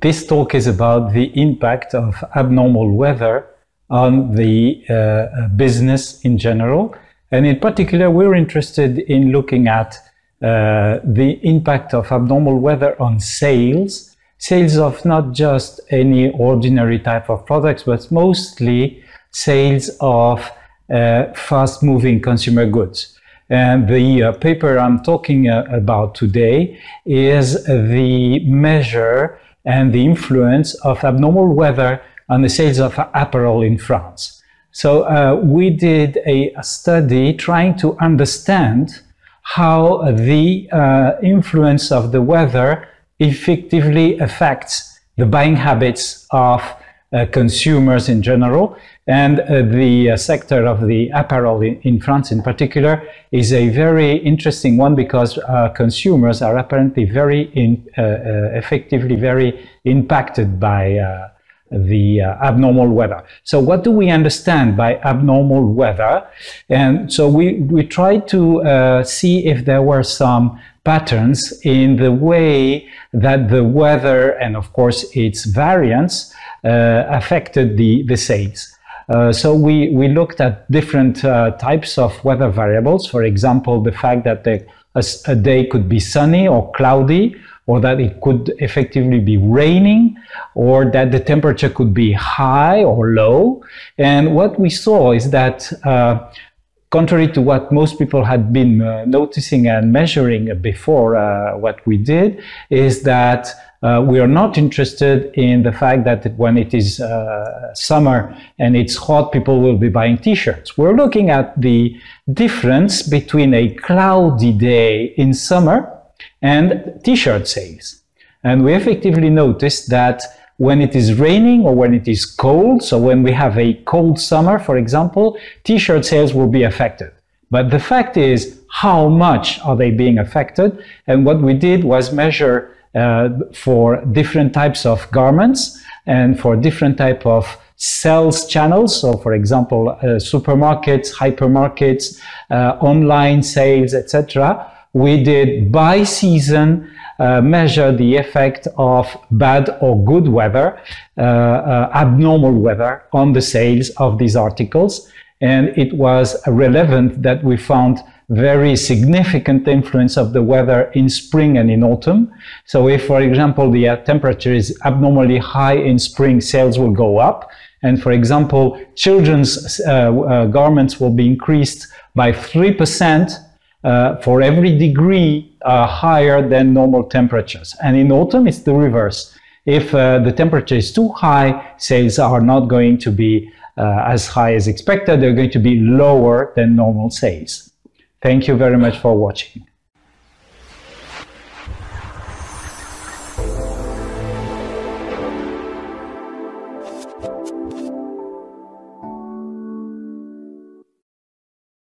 this talk is about the impact of abnormal weather on the uh, business in general. And in particular, we're interested in looking at uh, the impact of abnormal weather on sales, sales of not just any ordinary type of products, but mostly sales of uh, fast moving consumer goods. And the uh, paper I'm talking uh, about today is the measure and the influence of abnormal weather on the sales of apparel in France. So uh, we did a, a, study trying to understand how the uh, influence of the weather effectively affects the buying habits of consumers in general. And uh, the uh, sector of the apparel in, in, France in particular is a very interesting one because uh, consumers are apparently very in, uh, uh, effectively very impacted by the uh, abnormal weather. So what do we understand by abnormal weather? And so we, we tried to uh, see if there were some patterns in the way that the weather and of course its variance uh, affected the, the sales. Uh, so we, we looked at different uh, types of weather variables. For example, the fact that the, a, a day could be sunny or cloudy, or that it could effectively be raining, or that the temperature could be high or low. And what we saw is that, uh, contrary to what most people had been uh, noticing and measuring before uh, what we did, is that uh, we are not interested in the fact that when it is uh, summer and it's hot, people will be buying t-shirts. We're looking at the difference between a cloudy day in summer and t-shirt sales. And we effectively noticed that when it is raining or when it is cold, so when we have a cold summer, for example, t-shirt sales will be affected. But the fact is, how much are they being affected? And what we did was measure uh, for different types of garments and for different type of sales channels. So, for example, uh, supermarkets, hypermarkets, uh, online sales, etc we did by season uh, measure the effect of bad or good weather, uh, uh, abnormal weather on the sales of these articles. And it was relevant that we found very significant influence of the weather in spring and in autumn. So if, for example, the uh, temperature is abnormally high in spring, sales will go up. And for example, children's uh, uh, garments will be increased by 3% uh, for every degree uh, higher than normal temperatures. And in autumn, it's the reverse. If uh, the temperature is too high, sales are not going to be uh, as high as expected. They're going to be lower than normal sales. Thank you very much for watching.